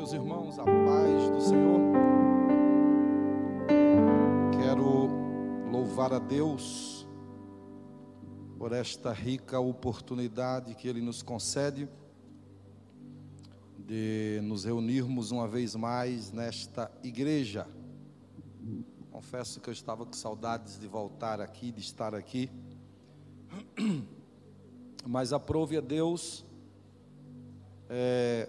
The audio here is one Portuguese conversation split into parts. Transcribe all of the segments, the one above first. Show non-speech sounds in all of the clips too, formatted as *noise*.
Meus irmãos, a paz do Senhor. Quero louvar a Deus por esta rica oportunidade que Ele nos concede de nos reunirmos uma vez mais nesta igreja. Confesso que eu estava com saudades de voltar aqui, de estar aqui, *clears throat* mas aprove a Deus é,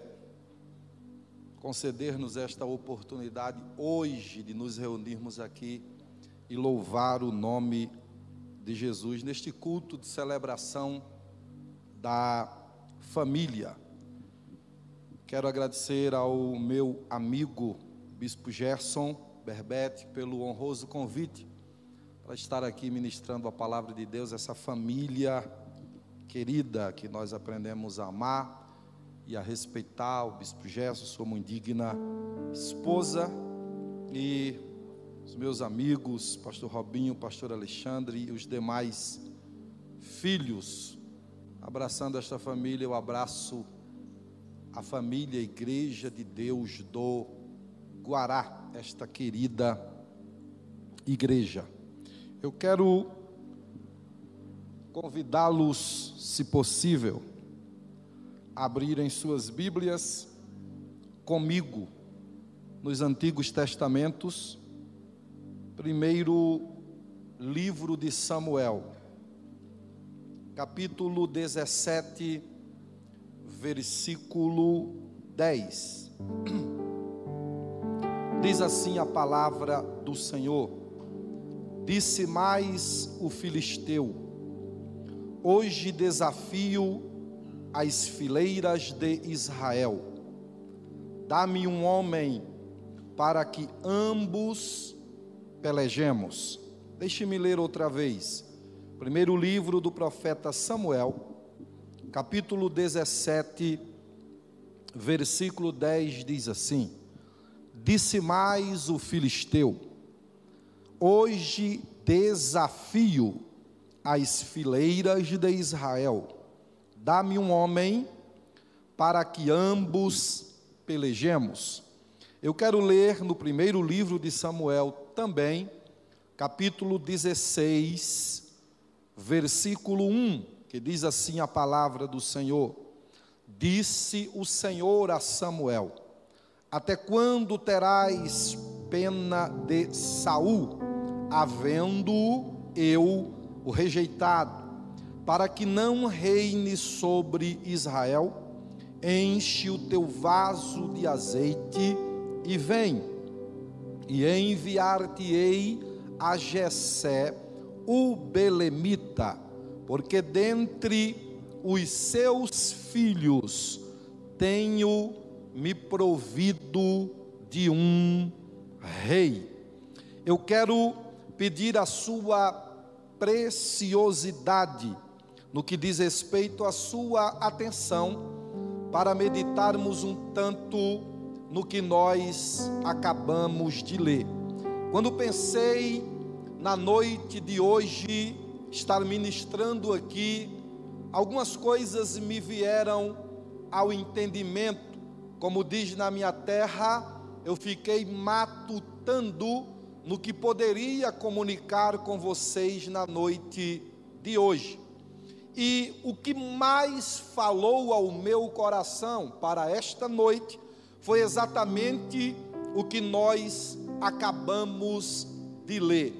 conceder-nos esta oportunidade hoje de nos reunirmos aqui e louvar o nome de Jesus neste culto de celebração da família. Quero agradecer ao meu amigo Bispo Gerson Berbete pelo honroso convite para estar aqui ministrando a palavra de Deus, essa família querida que nós aprendemos a amar e a respeitar o Bispo Gerson, sua muito digna esposa e os meus amigos, Pastor Robinho, Pastor Alexandre e os demais filhos. Abraçando esta família, eu abraço a família a Igreja de Deus do Guará, esta querida igreja. Eu quero convidá-los, se possível, abrirem suas Bíblias comigo nos Antigos Testamentos, primeiro livro de Samuel, capítulo 17, versículo 10. *clears throat* Diz assim a palavra do Senhor: Disse mais o filisteu: Hoje desafio as fileiras de Israel. Dá-me um homem para que ambos pelejemos. Deixe-me ler outra vez. Primeiro livro do profeta Samuel, capítulo 17, versículo 10 diz assim: Disse mais o filisteu: Hoje desafio as fileiras de Israel Dá-me um homem para que ambos pelejemos. Eu quero ler no primeiro livro de Samuel também, capítulo 16, versículo 1, que diz assim a palavra do Senhor: Disse o Senhor a Samuel: Até quando terás pena de Saul, havendo eu o rejeitado? Para que não reine sobre Israel, enche o teu vaso de azeite e vem, e enviar-te-ei a Jessé, o belemita, porque dentre os seus filhos tenho me provido de um rei. Eu quero pedir a sua preciosidade no que diz respeito à sua atenção, para meditarmos um tanto no que nós acabamos de ler. Quando pensei na noite de hoje estar ministrando aqui, algumas coisas me vieram ao entendimento. Como diz na minha terra, eu fiquei matutando no que poderia comunicar com vocês na noite de hoje. E o que mais falou ao meu coração para esta noite foi exatamente o que nós acabamos de ler.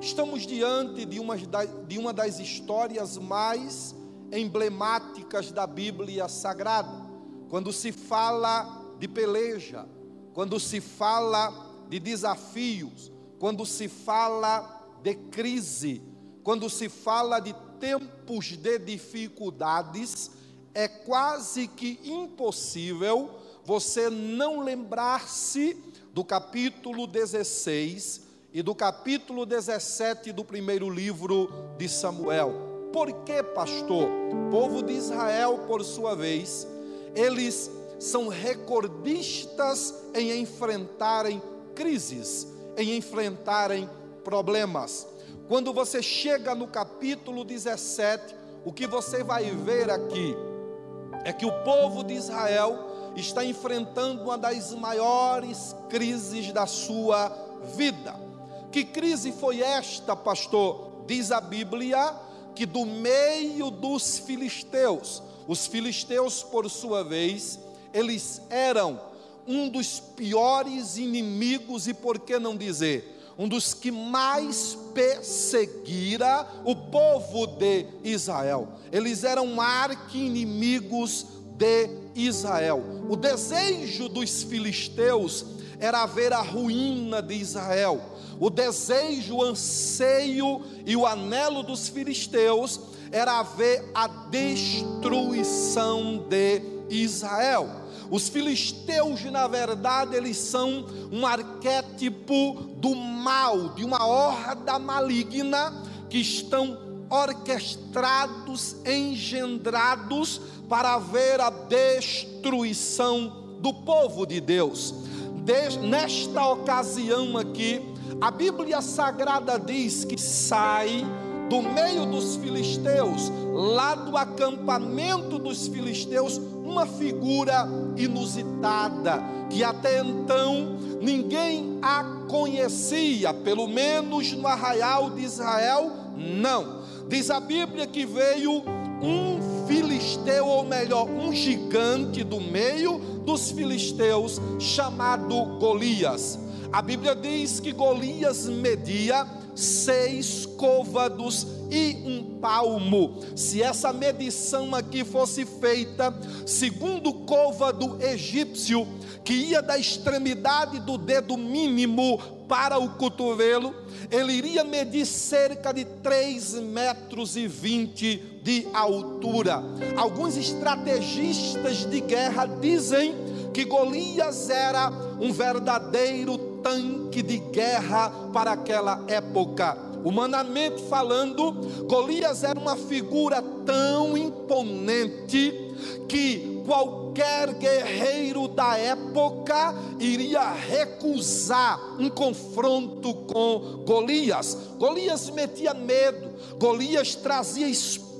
Estamos diante de uma, de uma das histórias mais emblemáticas da Bíblia Sagrada. Quando se fala de peleja, quando se fala de desafios, quando se fala de crise, quando se fala de tempos de dificuldades, é quase que impossível você não lembrar-se do capítulo 16 e do capítulo 17 do primeiro livro de Samuel. Por que, pastor? O povo de Israel, por sua vez, eles são recordistas em enfrentarem crises, em enfrentarem problemas. Quando você chega no capítulo 17, o que você vai ver aqui é que o povo de Israel está enfrentando uma das maiores crises da sua vida. Que crise foi esta, pastor? Diz a Bíblia que do meio dos filisteus, os filisteus, por sua vez, eles eram um dos piores inimigos e por que não dizer, um dos que mais perseguira o povo de Israel. Eles eram arqui-inimigos de Israel. O desejo dos filisteus era ver a ruína de Israel. O desejo, o anseio e o anelo dos filisteus era ver a destruição de Israel. Os filisteus, na verdade, eles são um arquétipo do mal, de uma horda maligna que estão orquestrados, engendrados para ver a destruição do povo de Deus. nesta ocasião aqui, a Bíblia Sagrada diz que sai do meio dos filisteus, lá do acampamento dos filisteus, uma figura inusitada, que até então ninguém a conhecia, pelo menos no arraial de Israel, não. Diz a Bíblia que veio um filisteu, ou melhor, um gigante do meio dos filisteus, chamado Golias. A Bíblia diz que Golias media seis côvados e um palmo. Se essa medição aqui fosse feita segundo o côvado egípcio, que ia da extremidade do dedo mínimo para o cotovelo, ele iria medir cerca de 3 metros e 20 de altura. Alguns estrategistas de guerra dizem que Golias era um verdadeiro tanque de guerra para aquela época. Humanamente falando, Golias era uma figura tão imponente que qualquer guerreiro da época iria recusar um confronto com Golias. Golias metia medo, Golias trazia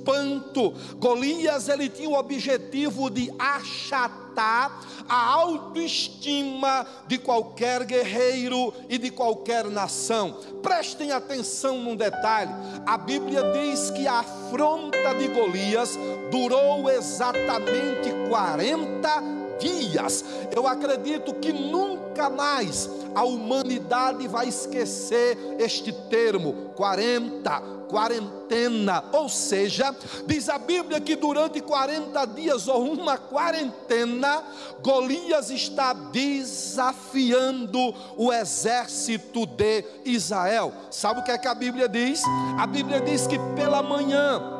espanto. Golias ele tinha o objetivo de achatar a autoestima de qualquer guerreiro e de qualquer nação. Prestem atenção num detalhe: a Bíblia diz que a afronta de Golias durou exatamente 40 dias. Eu acredito que nunca mais a humanidade vai esquecer este termo, 40 quarentena, ou seja, diz a Bíblia que durante 40 dias ou uma quarentena, Golias está desafiando o exército de Israel. Sabe o que é que a Bíblia diz? A Bíblia diz que pela manhã,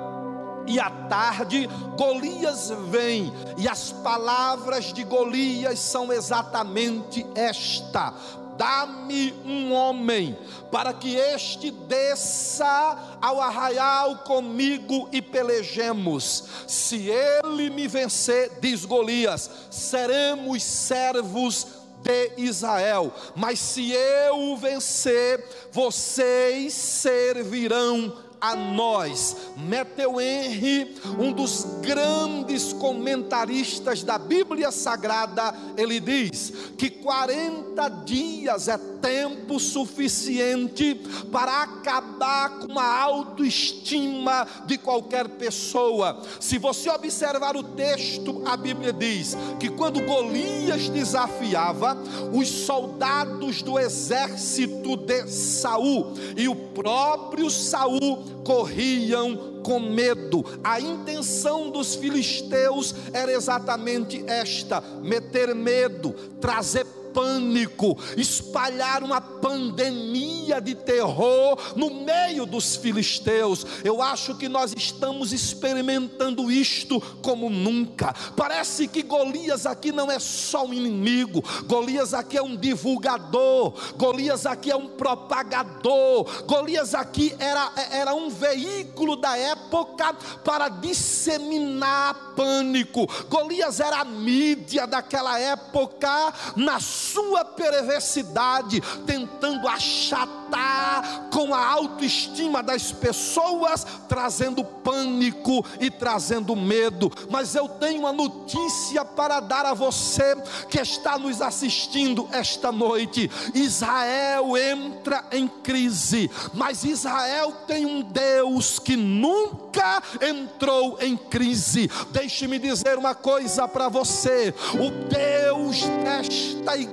e à tarde Golias vem, e as palavras de Golias são exatamente esta: dá-me um homem, para que este desça ao arraial comigo e pelejemos. Se ele me vencer, diz Golias, seremos servos de Israel. Mas se eu o vencer, vocês servirão a nós. Matthew Henry, um dos grandes comentaristas da Bíblia Sagrada, ele diz que 40 dias é tempo suficiente para acabar com a autoestima de qualquer pessoa. Se você observar o texto, a Bíblia diz que quando Golias desafiava os soldados do exército de Saul e o próprio Saul corriam com medo. A intenção dos filisteus era exatamente esta: meter medo, trazer pânico, espalhar uma pandemia de terror no meio dos filisteus. Eu acho que nós estamos experimentando isto como nunca. Parece que Golias aqui não é só um inimigo, Golias aqui é um divulgador, Golias aqui é um propagador, Golias aqui era, era um veículo da época para disseminar pânico. Golias era a mídia daquela época na sua perversidade, tentando achatar com a autoestima das pessoas, trazendo pânico e trazendo medo. Mas eu tenho uma notícia para dar a você que está nos assistindo esta noite: Israel entra em crise, mas Israel tem um Deus que nunca entrou em crise. Deixe-me dizer uma coisa para você: o Deus desta igreja,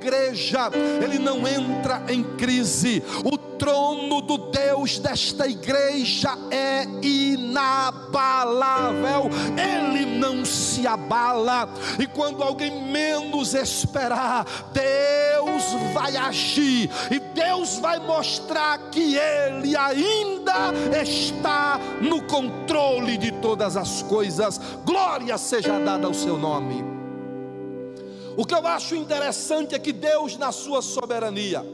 ele não entra em crise. O trono do Deus desta igreja é inabalável, ele não se abala, e quando alguém menos esperar, Deus vai agir, e Deus vai mostrar que Ele ainda está no controle de todas as coisas, glória seja dada ao seu nome. O que eu acho interessante é que Deus, na sua soberania,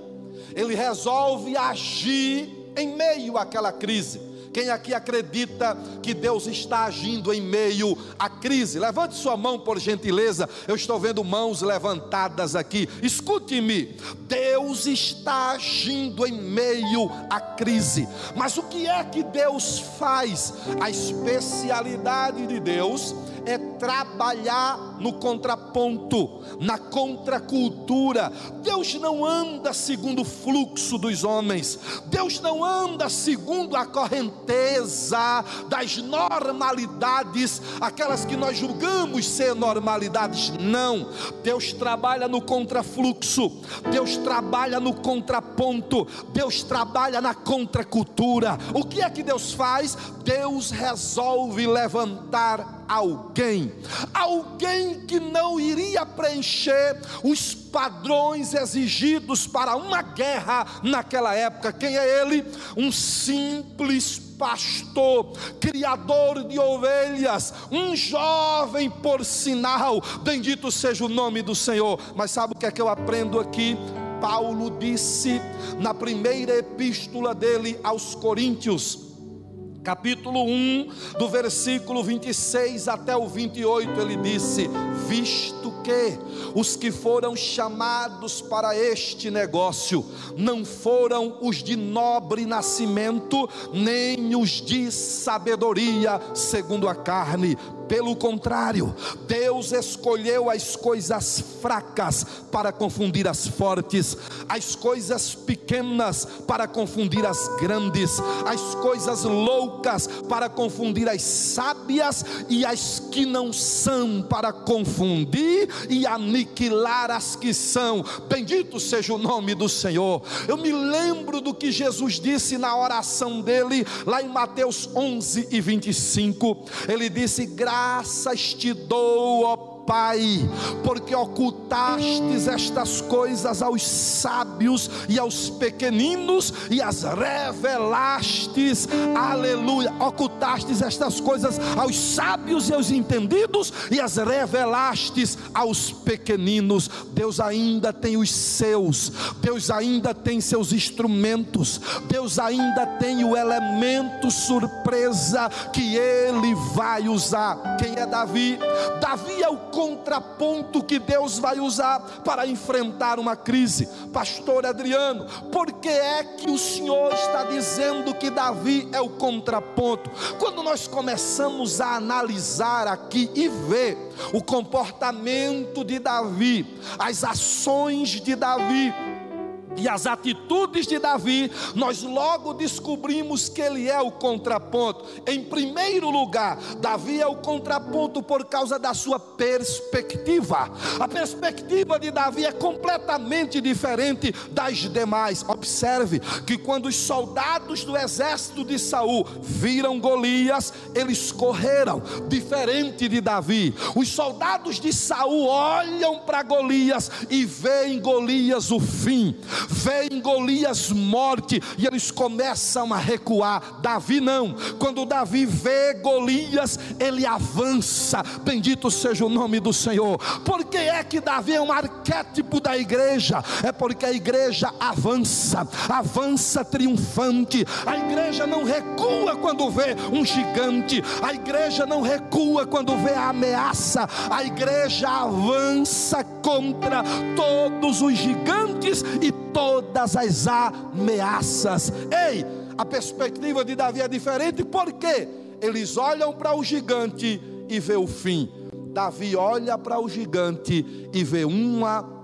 ele resolve agir em meio àquela crise. Quem aqui acredita que Deus está agindo em meio à crise? Levante sua mão por gentileza. Eu estou vendo mãos levantadas aqui. Escute-me. Deus está agindo em meio à crise. Mas o que é que Deus faz? A especialidade de Deus é trabalhar no contraponto, na contracultura. Deus não anda segundo o fluxo dos homens, Deus não anda segundo a correnteza das normalidades, aquelas que nós julgamos ser normalidades. Não, Deus trabalha no contrafluxo, Deus trabalha no contraponto, Deus trabalha na contracultura. O que é que Deus faz? Deus resolve levantar alguém, alguém que não iria preencher os padrões exigidos para uma guerra naquela época. Quem é ele? Um simples pastor, criador de ovelhas, um jovem por sinal. Bendito seja o nome do Senhor. Mas sabe o que é que eu aprendo aqui? Paulo disse na primeira epístola dele aos Coríntios, capítulo 1, do versículo 26 até o 28, ele disse: Visto que os que foram chamados para este negócio não foram os de nobre nascimento, nem os de sabedoria segundo a carne, pelo contrário, Deus escolheu as coisas fracas para confundir as fortes, as coisas pequenas para confundir as grandes, as coisas loucas para confundir as sábias e as que não são para confundir e aniquilar as que são. Bendito seja o nome do Senhor. Eu me lembro do que Jesus disse na oração dele, lá em Mateus 11 e 25. Ele disse: Graças graças te dou, ó Pai, porque ocultastes estas coisas aos sábios e aos pequeninos e as revelastes, aleluia. Ocultastes estas coisas aos sábios e aos entendidos e as revelastes aos pequeninos. Deus ainda tem os seus, Deus ainda tem seus instrumentos, Deus ainda tem o elemento surpresa que Ele vai usar. Quem é Davi? Davi é o contraponto que Deus vai usar para enfrentar uma crise. Pastor Adriano, por que é que o Senhor está dizendo que Davi é o contraponto? Quando nós começamos a analisar aqui e ver o comportamento de Davi, as ações de Davi, e as atitudes de Davi, nós logo descobrimos que ele é o contraponto. Em primeiro lugar, Davi é o contraponto por causa da sua perspectiva. A perspectiva de Davi é completamente diferente das demais. Observe que quando os soldados do exército de Saul viram Golias, eles correram, diferente de Davi. Os soldados de Saul olham para Golias e veem Golias o fim. Vem Golias morte e eles começam a recuar. Davi não. Quando Davi vê Golias, ele avança. Bendito seja o nome do Senhor. Por que é que Davi é um arquétipo da igreja? É porque a igreja avança, avança triunfante. A igreja não recua quando vê um gigante. A igreja não recua quando vê a ameaça. A igreja avança contra todos os gigantes e todas as ameaças. Ei, a perspectiva de Davi é diferente, porque eles olham para o gigante e vê o fim. Davi olha para o gigante e vê uma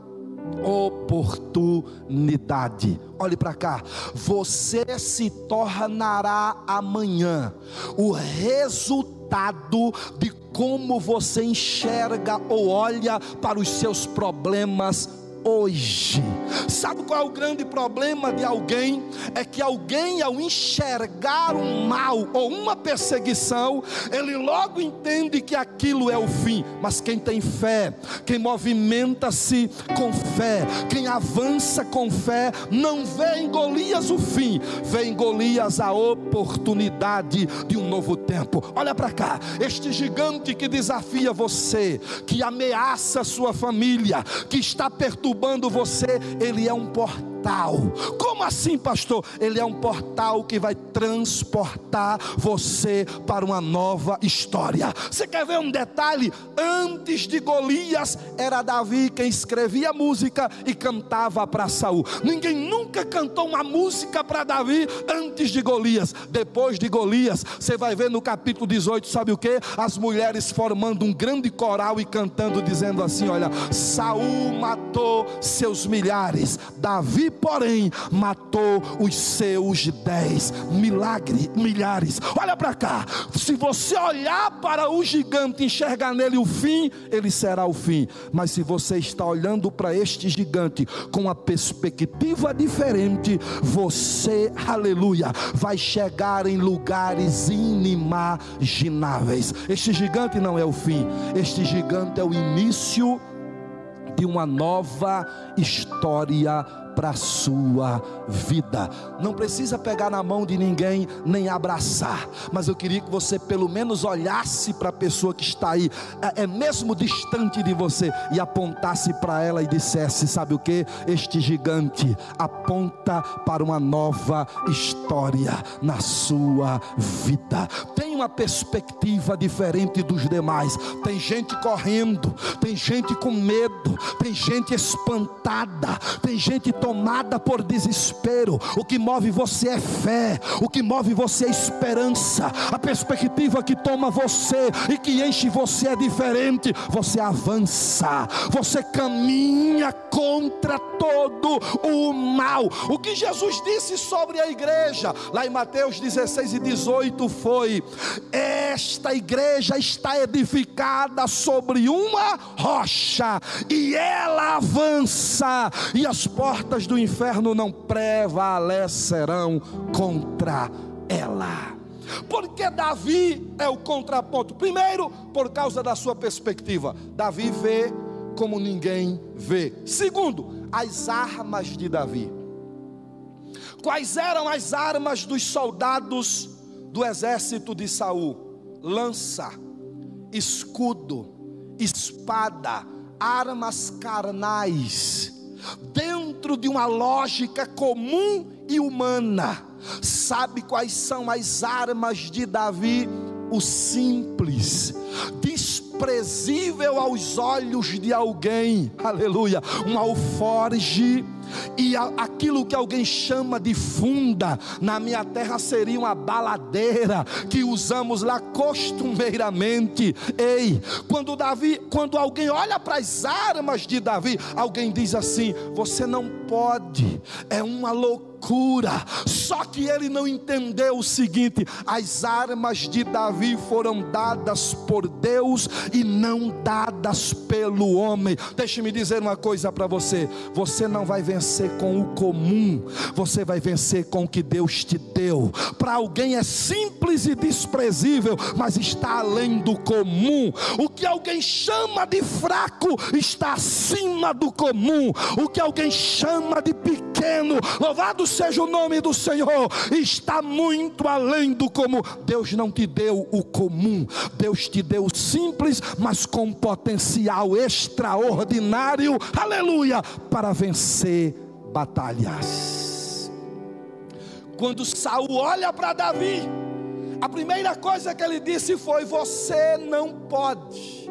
oportunidade. Olhe para cá. Você se tornará amanhã o resultado de como você enxerga ou olha para os seus problemas hoje. Sabe qual é o grande problema de alguém? É que alguém, ao enxergar um mal ou uma perseguição, ele logo entende que aquilo é o fim. Mas quem tem fé, quem movimenta-se com fé, quem avança com fé, não vê em Golias o fim, vê em Golias a oportunidade de um novo tempo. Olha para cá, este gigante que desafia você, que ameaça sua família, que está perturbando perturbando você, ele é um portal portal. Como assim, pastor? Ele é um portal que vai transportar você para uma nova história. Você quer ver um detalhe? Antes de Golias, era Davi quem escrevia música e cantava para Saul. Ninguém nunca cantou uma música para Davi antes de Golias. Depois de Golias, você vai ver no capítulo 18, sabe o que? As mulheres formando um grande coral e cantando, dizendo assim: Olha, Saul matou seus milhares, Davi porém, matou os seus dez milagre, milhares. Olha para cá, se você olhar para o gigante e enxergar nele o fim, ele será o fim. Mas se você está olhando para este gigante com uma perspectiva diferente, você, aleluia, vai chegar em lugares inimagináveis. Este gigante não é o fim, este gigante é o início de uma nova história para a sua vida. Não precisa pegar na mão de ninguém, nem abraçar, mas eu queria que você pelo menos olhasse para a pessoa que está aí, é, é mesmo distante de você, e apontasse para ela e dissesse: Sabe o que? Este gigante aponta para uma nova história na sua vida. Tem uma perspectiva diferente dos demais. Tem gente correndo, tem gente com medo, tem gente espantada, tem gente tomada por desespero. O que move você é fé, o que move você é esperança. A perspectiva que toma você e que enche você é diferente. Você avança, você caminha contra todo o mal. O que Jesus disse sobre a igreja, lá em Mateus 16 e 18, foi: Esta igreja está edificada sobre uma rocha, e ela avança, e as portas do inferno não prevalecerão contra ela. Porque Davi é o contraponto. Primeiro, por causa da sua perspectiva. Davi vê como ninguém vê. Segundo, as armas de Davi. Quais eram as armas dos soldados do exército de Saul? Lança, escudo, espada, armas carnais dentro de uma lógica comum e humana. Sabe quais são as armas de Davi? O simples, desprezível aos olhos de alguém, aleluia, um alforge e aquilo que alguém chama de funda, na minha terra seria uma baladeira que usamos lá costumeiramente. Ei, quando Davi, quando alguém olha para as armas de Davi, alguém diz assim: você não pode, é uma loucura. Só que ele não entendeu o seguinte: as armas de Davi foram dadas por Deus e não dadas pelo homem. Deixe-me dizer uma coisa para você: você não vai vencer com o comum, você vai vencer com o que Deus te deu. Para alguém é simples e desprezível, mas está além do comum. O que alguém chama de fraco está acima do comum. O que alguém chama de pequeno, louvado seja o nome do Senhor, está muito além do comum. Deus não te deu o comum, Deus te deu o simples, mas com potencial extraordinário, aleluia, para vencer batalhas. Quando Saul olha para Davi, a primeira coisa que ele disse foi: Você não pode,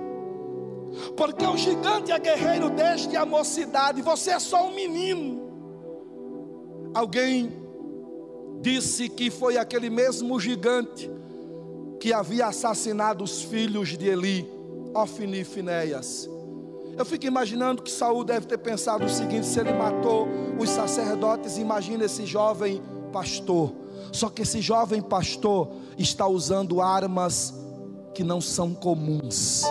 porque o gigante é guerreiro desde a mocidade, você é só um menino. Alguém disse que foi aquele mesmo gigante que havia assassinado os filhos de Eli, Ofni e Finéias. Eu fico imaginando que Saul deve ter pensado o seguinte: se ele matou os sacerdotes, imagina esse jovem pastor. Só que esse jovem pastor está usando armas que não são comuns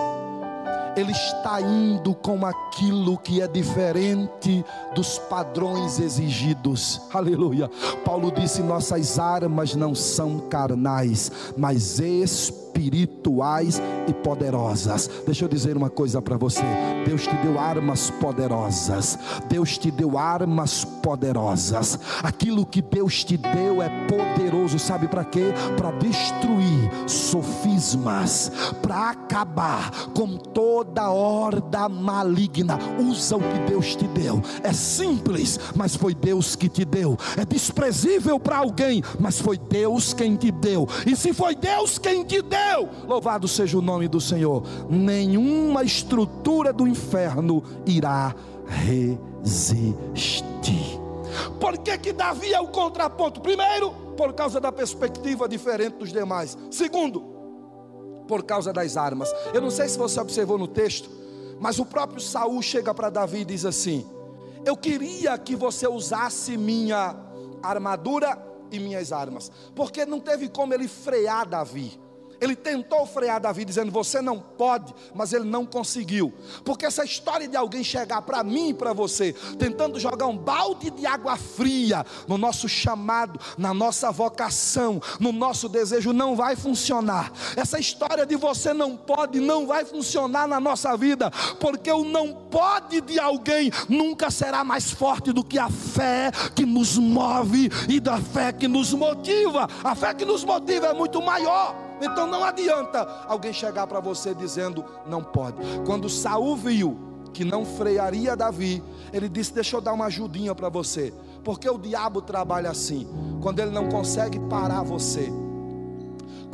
ele está indo com aquilo que é diferente dos padrões exigidos. Aleluia. Paulo disse: nossas armas não são carnais, mas espirituais e poderosas. Deixa eu dizer uma coisa para você: Deus te deu armas poderosas. Deus te deu armas poderosas. Aquilo que Deus te deu é poderoso, sabe para quê? Para destruir sofismas, para acabar com toda horda maligna. Usa o que Deus te deu. É simples, mas foi Deus que te deu. É desprezível para alguém, mas foi Deus quem te deu. E se foi Deus quem te deu, louvado seja o nome do Senhor, nenhuma estrutura do inferno irá resistir. Por que, que Davi é o contraponto? Primeiro, por causa da perspectiva diferente dos demais. Segundo, por causa das armas. Eu não sei se você observou no texto, mas o próprio Saul chega para Davi e diz assim: Eu queria que você usasse minha armadura e minhas armas, porque não teve como ele frear Davi. Ele tentou frear Davi, dizendo: Você não pode, mas ele não conseguiu. Porque essa história de alguém chegar para mim e para você, tentando jogar um balde de água fria no nosso chamado, na nossa vocação, no nosso desejo, não vai funcionar. Essa história de você não pode, não vai funcionar na nossa vida, porque o não pode de alguém nunca será mais forte do que a fé que nos move e da fé que nos motiva. A fé que nos motiva é muito maior. Então não adianta alguém chegar para você dizendo não pode. Quando Saul viu que não frearia Davi, ele disse: Deixa eu dar uma ajudinha para você. Porque o diabo trabalha assim. Quando ele não consegue parar você,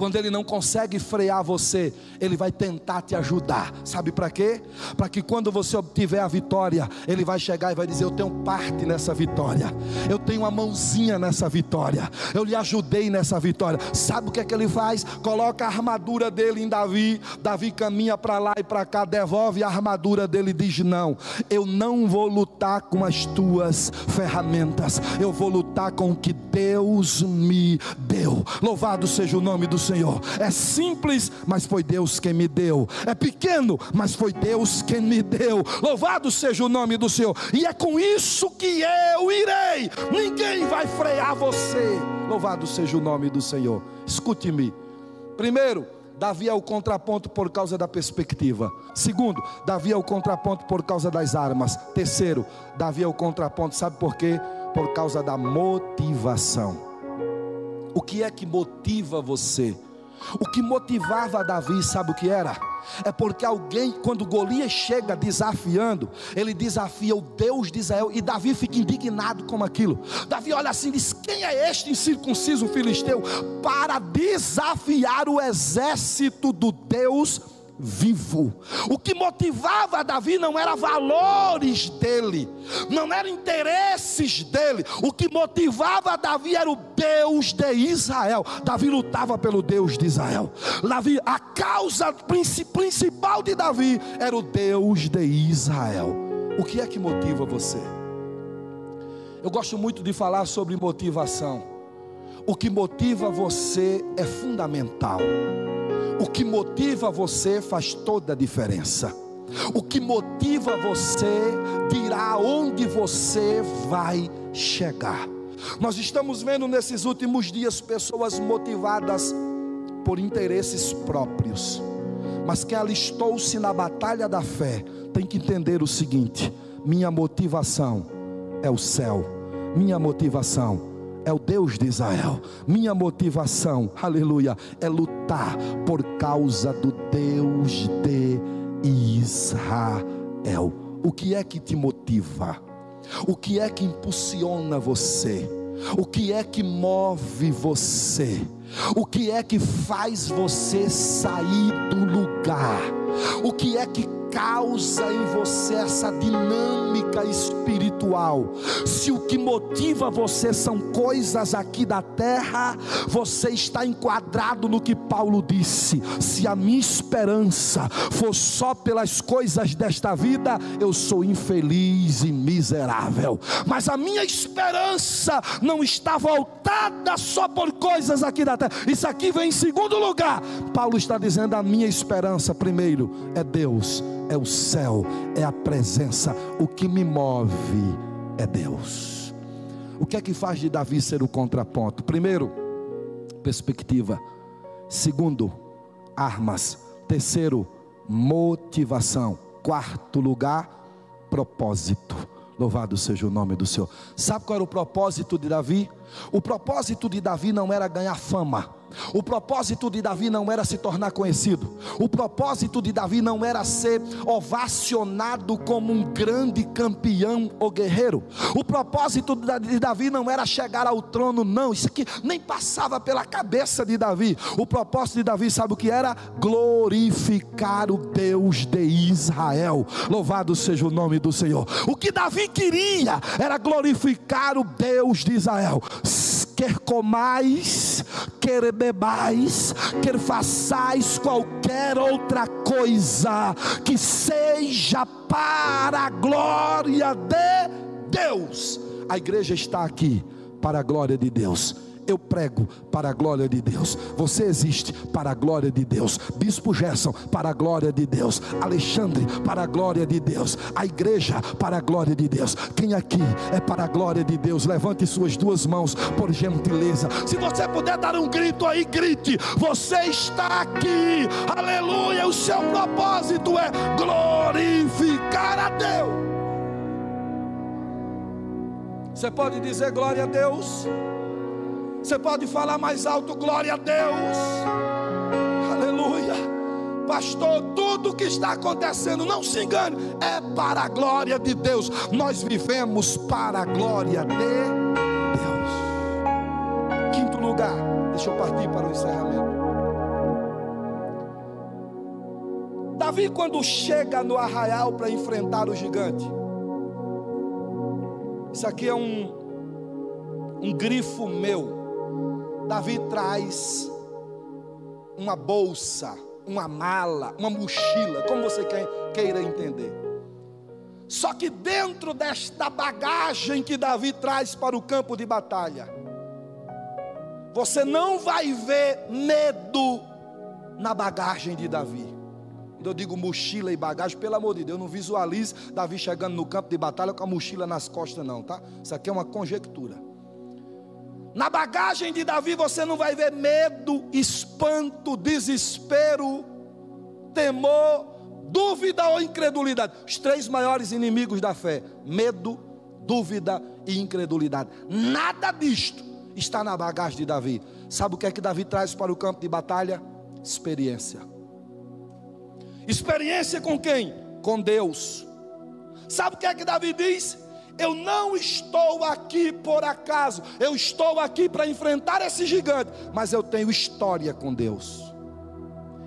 quando ele não consegue frear você, ele vai tentar te ajudar. Sabe para quê? Para que quando você obtiver a vitória, ele vai chegar e vai dizer: Eu tenho parte nessa vitória, eu tenho uma mãozinha nessa vitória, eu lhe ajudei nessa vitória. Sabe o que é que ele faz? Coloca a armadura dele em Davi. Davi caminha para lá e para cá, devolve a armadura dele e diz: Não, eu não vou lutar com as tuas ferramentas, eu vou lutar com o que Deus me deu. Louvado seja o nome do Senhor. Senhor. É simples, mas foi Deus quem me deu. É pequeno, mas foi Deus quem me deu. Louvado seja o nome do Senhor. E é com isso que eu irei. Ninguém vai frear você. Louvado seja o nome do Senhor. Escute-me. Primeiro, Davi é o contraponto por causa da perspectiva. Segundo, Davi é o contraponto por causa das armas. Terceiro, Davi é o contraponto, sabe por quê? Por causa da motivação. O que é que motiva você? O que motivava Davi, sabe o que era? É porque alguém, quando Golias chega desafiando, ele desafia o Deus de Israel e Davi fica indignado com aquilo. Davi olha assim e diz: Quem é este incircunciso filisteu para desafiar o exército do Deus vivo. O que motivava Davi não era valores dele, não eram interesses dele. O que motivava Davi era o Deus de Israel. Davi lutava pelo Deus de Israel. Davi, a causa principal de Davi era o Deus de Israel. O que é que motiva você? Eu gosto muito de falar sobre motivação. O que motiva você é fundamental. O que motiva você faz toda a diferença. O que motiva você dirá onde você vai chegar. Nós estamos vendo nesses últimos dias pessoas motivadas por interesses próprios. Mas quem alistou-se na batalha da fé tem que entender o seguinte: minha motivação é o céu, minha motivação é o Deus de Israel. Minha motivação, aleluia, é lutar por causa do Deus de Israel. O que é que te motiva? O que é que impulsiona você? O que é que move você? O que é que faz você sair do lugar? O que é que causa em você essa dinâmica espiritual. Se o que motiva você são coisas aqui da terra, você está enquadrado no que Paulo disse: se a minha esperança for só pelas coisas desta vida, eu sou infeliz e miserável. Mas a minha esperança não está voltada só por coisas aqui da terra. Isso aqui vem em segundo lugar. Paulo está dizendo: a minha esperança, primeiro, é Deus é o céu, é a presença. O que me move é Deus. O que é que faz de Davi ser o contraponto? Primeiro, perspectiva. Segundo, armas. Terceiro, motivação. Quarto lugar, propósito. Louvado seja o nome do Senhor. Sabe qual era o propósito de Davi? O propósito de Davi não era ganhar fama. O propósito de Davi não era se tornar conhecido. O propósito de Davi não era ser ovacionado como um grande campeão ou guerreiro. O propósito de Davi não era chegar ao trono, não. Isso aqui nem passava pela cabeça de Davi. O propósito de Davi, sabe o que era? Glorificar o Deus de Israel. Louvado seja o nome do Senhor. O que Davi queria era glorificar o Deus de Israel quer comais, quer bebais, quer façais qualquer outra coisa que seja para a glória de Deus. A igreja está aqui para a glória de Deus eu prego para a glória de Deus. Você existe para a glória de Deus. Bispo Gerson, para a glória de Deus. Alexandre, para a glória de Deus. A igreja, para a glória de Deus. Quem aqui é para a glória de Deus? Levante suas duas mãos, por gentileza. Se você puder dar um grito aí, grite. Você está aqui. Aleluia. O seu propósito é glorificar a Deus. Você pode dizer glória a Deus? Você pode falar mais alto, glória a Deus. Aleluia. Pastor, tudo que está acontecendo, não se engane, é para a glória de Deus. Nós vivemos para a glória de Deus. Quinto lugar, deixa eu partir para o encerramento. Davi, quando chega no arraial para enfrentar o gigante, isso aqui é um, um grifo meu. Davi traz uma bolsa, uma mala, uma mochila, como você queira entender. Só que dentro desta bagagem que Davi traz para o campo de batalha, você não vai ver medo na bagagem de Davi. Quando eu digo mochila e bagagem, pelo amor de Deus, não visualize Davi chegando no campo de batalha com a mochila nas costas, não, tá? Isso aqui é uma conjectura. Na bagagem de Davi você não vai ver medo, espanto, desespero, temor, dúvida ou incredulidade. Os três maiores inimigos da fé: medo, dúvida e incredulidade. Nada disto está na bagagem de Davi. Sabe o que é que Davi traz para o campo de batalha? Experiência. Experiência com quem? Com Deus. Sabe o que é que Davi diz? Eu não estou aqui por acaso, eu estou aqui para enfrentar esse gigante, mas eu tenho história com Deus.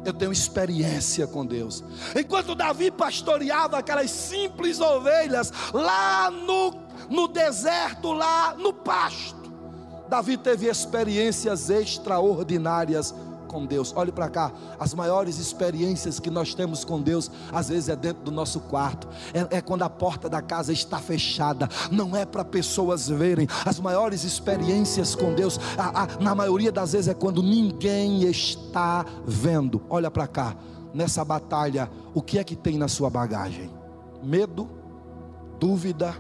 Eu tenho experiência com Deus. Enquanto Davi pastoreava aquelas simples ovelhas lá no, no deserto, lá no pasto, Davi teve experiências extraordinárias com Deus. Olhe para cá, as maiores experiências que nós temos com Deus, às vezes é dentro do nosso quarto, é, é quando a porta da casa está fechada, não é para pessoas verem. As maiores experiências com Deus, a, a, na maioria das vezes é quando ninguém está vendo. Olha para cá, nessa batalha, o que é que tem na sua bagagem? Medo, dúvida,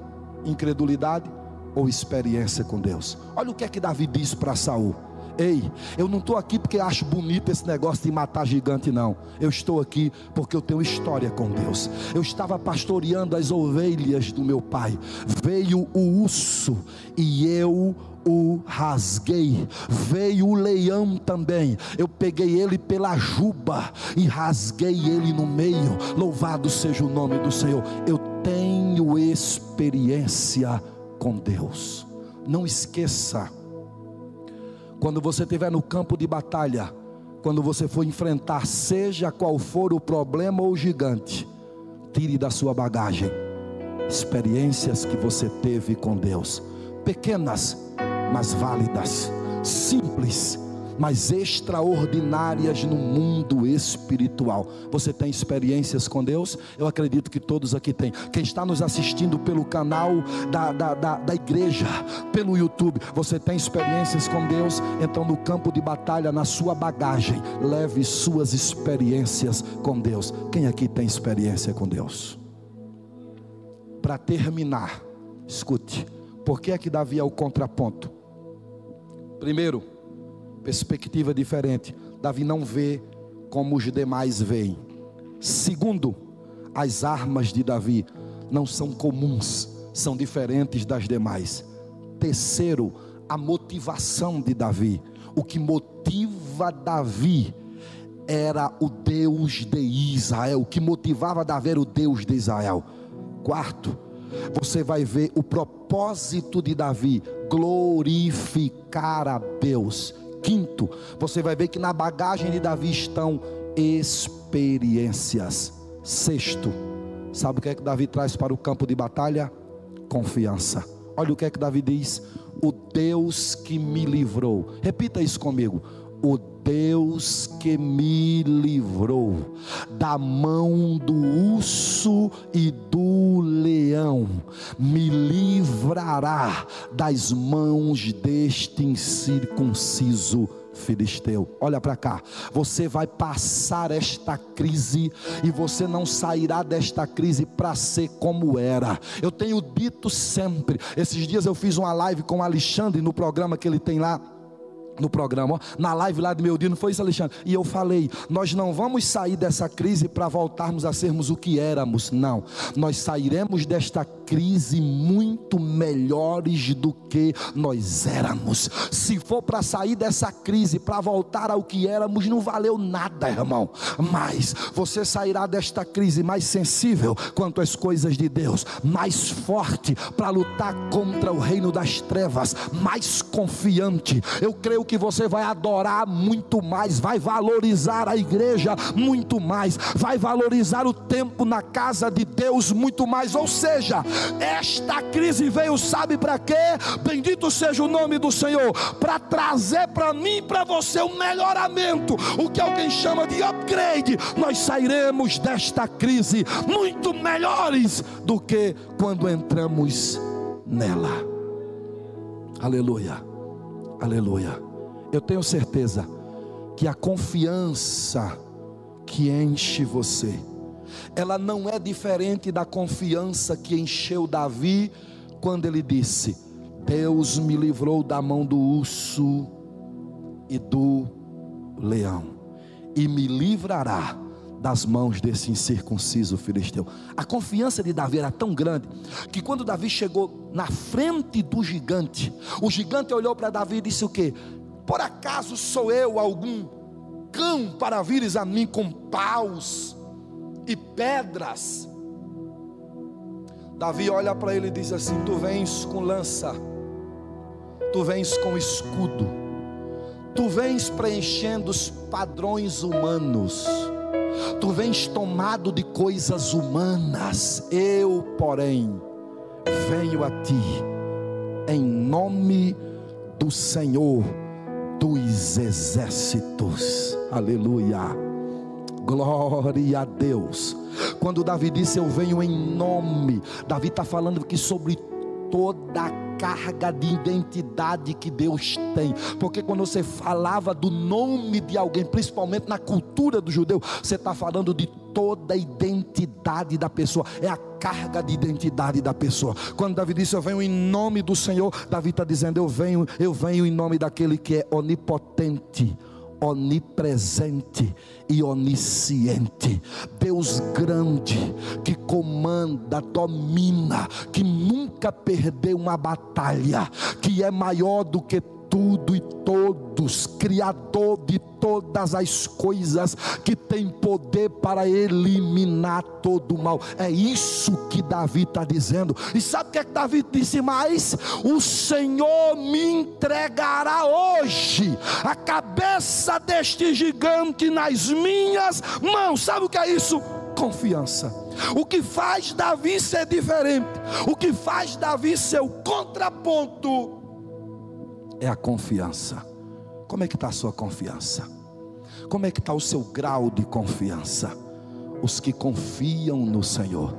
incredulidade ou experiência com Deus? Olha o que é que Davi disse para Saul. Ei, eu não estou aqui porque acho bonito esse negócio de matar gigante, não. Eu estou aqui porque eu tenho história com Deus. Eu estava pastoreando as ovelhas do meu pai. Veio o urso e eu o rasguei. Veio o leão também. Eu peguei ele pela juba e rasguei ele no meio. Louvado seja o nome do Senhor. Eu tenho experiência com Deus. Não esqueça quando você estiver no campo de batalha, quando você for enfrentar, seja qual for o problema ou o gigante, tire da sua bagagem experiências que você teve com Deus, pequenas, mas válidas, simples, mas extraordinárias no mundo espiritual. Você tem experiências com Deus? Eu acredito que todos aqui têm. Quem está nos assistindo pelo canal da, da, da, da igreja, pelo YouTube, você tem experiências com Deus? Então, no campo de batalha, na sua bagagem, leve suas experiências com Deus. Quem aqui tem experiência com Deus? Para terminar, escute, por que é que Davi é o contraponto? Primeiro, perspectiva diferente. Davi não vê como os demais veem. Segundo, as armas de Davi não são comuns, são diferentes das demais. Terceiro, a motivação de Davi. O que motiva Davi era o Deus de Israel. O que motivava Davi era o Deus de Israel. Quarto, você vai ver o propósito de Davi glorificar a Deus Quinto, você vai ver que na bagagem de Davi estão experiências. Sexto, sabe o que é que Davi traz para o campo de batalha? Confiança. Olha o que é que Davi diz: O Deus que me livrou. Repita isso comigo. O Deus que me livrou da mão do urso e do leão, me livrará das mãos deste incircunciso filisteu. Olha para cá. Você vai passar esta crise e você não sairá desta crise para ser como era. Eu tenho dito sempre. Esses dias eu fiz uma live com o Alexandre no programa que ele tem lá no programa, na live lá do meu dia, não foi isso, Alexandre? E eu falei: nós não vamos sair dessa crise para voltarmos a sermos o que éramos, não. Nós sairemos desta crise muito melhores do que nós éramos. Se for para sair dessa crise, para voltar ao que éramos, não valeu nada, irmão. Mas você sairá desta crise mais sensível quanto às coisas de Deus, mais forte para lutar contra o reino das trevas, mais confiante. Eu creio que você vai adorar muito mais, vai valorizar a igreja muito mais, vai valorizar o tempo na casa de Deus muito mais. Ou seja, esta crise veio, sabe para quê? Bendito seja o nome do Senhor, para trazer para mim e para você um melhoramento, o que alguém chama de upgrade. Nós sairemos desta crise muito melhores do que quando entramos nela. Aleluia, aleluia. Eu tenho certeza que a confiança que enche você, ela não é diferente da confiança que encheu Davi quando ele disse: Deus me livrou da mão do urso e do leão, e me livrará das mãos desse incircunciso filisteu. A confiança de Davi era tão grande que quando Davi chegou na frente do gigante, o gigante olhou para Davi e disse o que? Por acaso sou eu algum cão para vires a mim com paus e pedras. Davi olha para ele e diz assim: Tu vens com lança, tu vens com escudo, tu vens preenchendo os padrões humanos, tu vens tomado de coisas humanas. Eu, porém, venho a ti em nome do Senhor dos exércitos. Aleluia. Glória a Deus. Quando Davi disse: Eu venho em nome, Davi está falando que sobre toda a carga de identidade que Deus tem. Porque quando você falava do nome de alguém, principalmente na cultura do judeu, você está falando de toda a identidade da pessoa, é a carga de identidade da pessoa. Quando Davi disse: Eu venho em nome do Senhor, Davi está dizendo: Eu venho, eu venho em nome daquele que é onipotente onipresente e onisciente, Deus grande, que comanda, domina, que nunca perdeu uma batalha, que é maior do que tudo e todos, Criador de todas as coisas, que tem poder para eliminar todo o mal. É isso que Davi está dizendo. E sabe o que, é que Davi disse mais? O Senhor me entregará hoje a cabeça deste gigante nas minhas mãos. Sabe o que é isso? Confiança. O que faz Davi ser diferente, o que faz Davi ser o contraponto é a confiança. Como é que está a sua confiança? Como é que está o seu grau de confiança? Os que confiam no Senhor,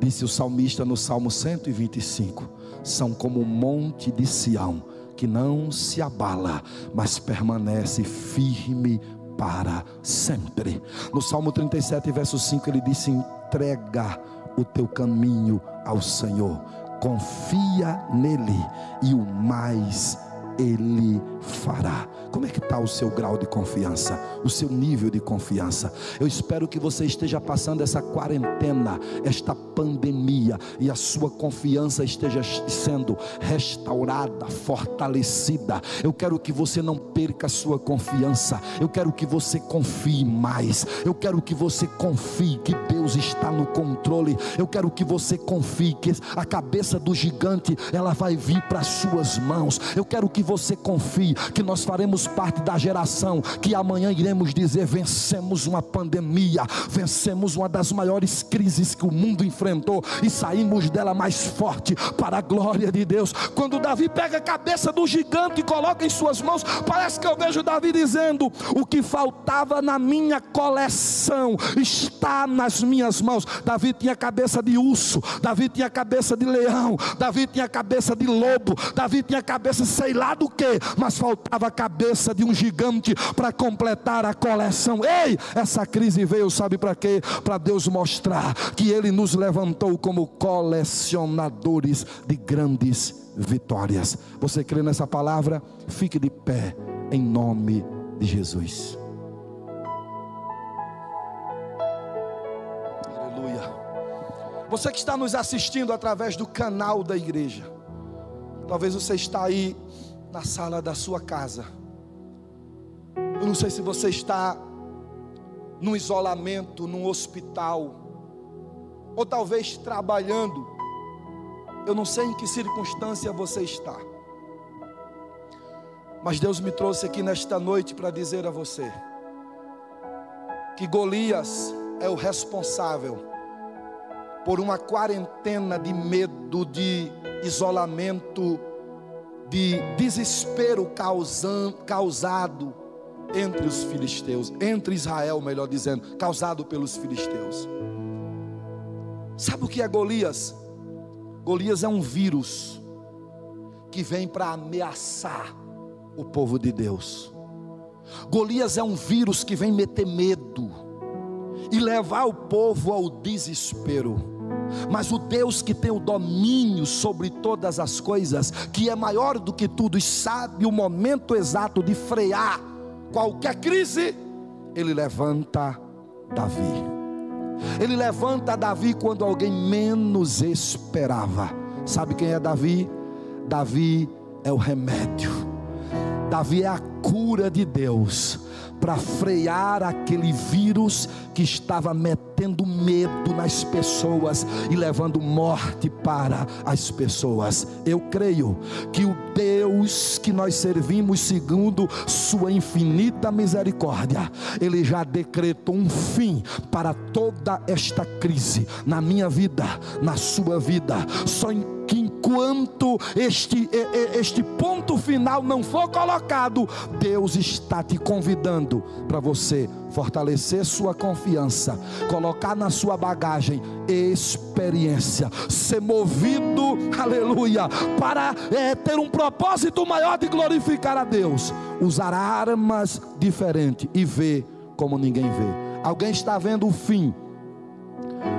disse o salmista no Salmo 125, são como um monte de Sião, que não se abala, mas permanece firme para sempre. No Salmo 37, verso 5, ele disse: entrega o teu caminho ao Senhor, confia nele, e o mais ele fará. Como é que está o seu grau de confiança, o seu nível de confiança? Eu espero que você esteja passando essa quarentena, esta pandemia, e a sua confiança esteja sendo restaurada, fortalecida. Eu quero que você não perca a sua confiança. Eu quero que você confie mais. Eu quero que você confie que Deus está no controle. Eu quero que você confie que a cabeça do gigante ela vai vir para suas mãos. Eu quero que você confie que nós faremos parte da geração que amanhã iremos dizer: vencemos uma pandemia, vencemos uma das maiores crises que o mundo enfrentou e saímos dela mais forte para a glória de Deus. Quando Davi pega a cabeça do gigante e coloca em suas mãos, parece que eu vejo Davi dizendo: o que faltava na minha coleção está nas minhas mãos. Davi tinha cabeça de urso, Davi tinha cabeça de leão, Davi tinha cabeça de lobo, Davi tinha cabeça sei lá do que, mas faltava a cabeça de um gigante para completar a coleção. Ei, essa crise veio, sabe para quê? Para Deus mostrar que Ele nos levantou como colecionadores de grandes vitórias. Você crê nessa palavra? Fique de pé, em nome de Jesus. Aleluia. Você que está nos assistindo através do canal da igreja, talvez você está aí na sala da sua casa. Eu não sei se você está num isolamento, num hospital, ou talvez trabalhando. Eu não sei em que circunstância você está. Mas Deus me trouxe aqui nesta noite para dizer a você que Golias é o responsável por uma quarentena de medo, de isolamento, de desespero causado entre os filisteus, entre Israel, melhor dizendo, causado pelos filisteus. Sabe o que é Golias? Golias é um vírus que vem para ameaçar o povo de Deus. Golias é um vírus que vem meter medo e levar o povo ao desespero. Mas o Deus que tem o domínio sobre todas as coisas, que é maior do que tudo e sabe o momento exato de frear qualquer crise, ele levanta Davi. Ele levanta Davi quando alguém menos esperava. Sabe quem é Davi? Davi é o remédio. Davi é a cura de Deus para frear aquele vírus que estava metendo medo nas pessoas e levando morte para as pessoas. Eu creio que o Deus que nós servimos, segundo Sua infinita misericórdia, Ele já decretou um fim para toda esta crise na minha vida, na sua vida. Só em enquanto este, este ponto final não for colocado, Deus está te convidando para você fortalecer sua confiança, colocar na sua bagagem experiência, ser movido, aleluia, para é, ter um propósito maior de glorificar a Deus, usar armas diferentes e ver como ninguém vê. Alguém está vendo o fim,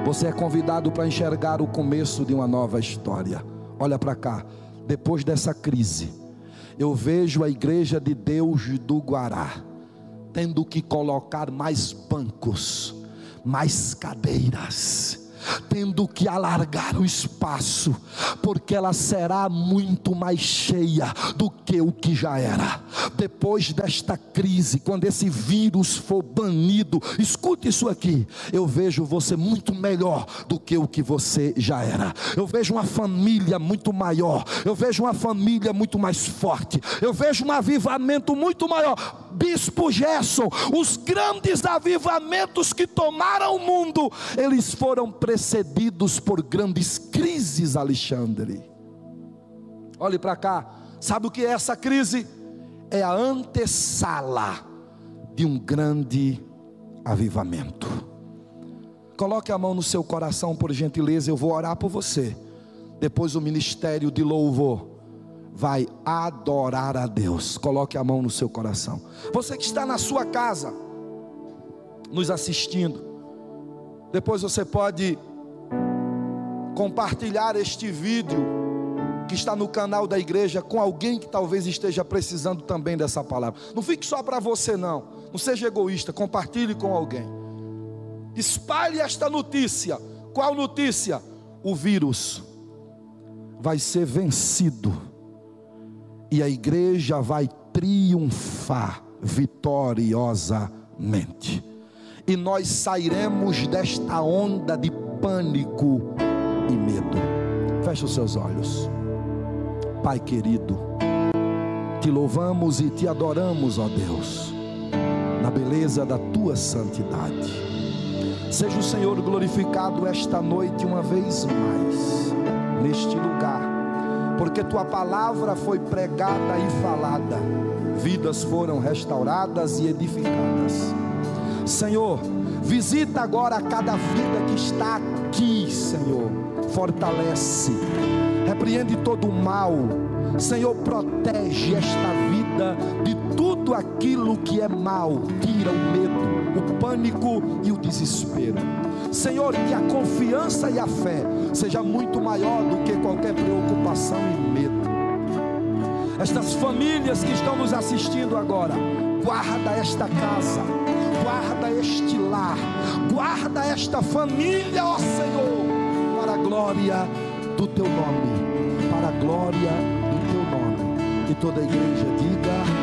você é convidado para enxergar o começo de uma nova história. Olha para cá, depois dessa crise, eu vejo a igreja de Deus do Guará tendo que colocar mais bancos, mais cadeiras, tendo que alargar o espaço, porque ela será muito mais cheia do que o que já era. Depois desta crise, quando esse vírus for banido, escute isso aqui. Eu vejo você muito melhor do que o que você já era. Eu vejo uma família muito maior. Eu vejo uma família muito mais forte. Eu vejo um avivamento muito maior. Bispo Gerson, os grandes avivamentos que tomaram o mundo, eles foram precedidos por grandes crises, Alexandre. Olhe para cá, sabe o que é essa crise? É a antessala de um grande avivamento. Coloque a mão no seu coração, por gentileza, eu vou orar por você. Depois o ministério de louvor vai adorar a Deus. Coloque a mão no seu coração. Você que está na sua casa, nos assistindo, depois você pode compartilhar este vídeo que está no canal da igreja com alguém que talvez esteja precisando também dessa palavra. Não fique só para você, não. Não seja egoísta, compartilhe com alguém. Espalhe esta notícia. Qual notícia? O vírus vai ser vencido e a igreja vai triunfar vitoriosamente. E nós sairemos desta onda de pânico e medo. Feche os seus olhos. Pai querido, te louvamos e te adoramos, ó Deus, na beleza da tua santidade. Seja o Senhor glorificado esta noite uma vez mais, neste lugar porque tua palavra foi pregada e falada, vidas foram restauradas e edificadas. Senhor, visita agora cada vida que está aqui, Senhor, fortalece, repreende todo o mal, Senhor, protege esta vida de tudo aquilo que é mal, tira o medo, o pânico e o desespero. Senhor, que a confiança e a fé seja muito maior do que qualquer preocupação e medo. Estas famílias que estão nos assistindo agora, guarda esta casa, guarda este lar, guarda esta família, ó Senhor, para a glória do teu nome, para a glória do teu nome. E toda a igreja diga: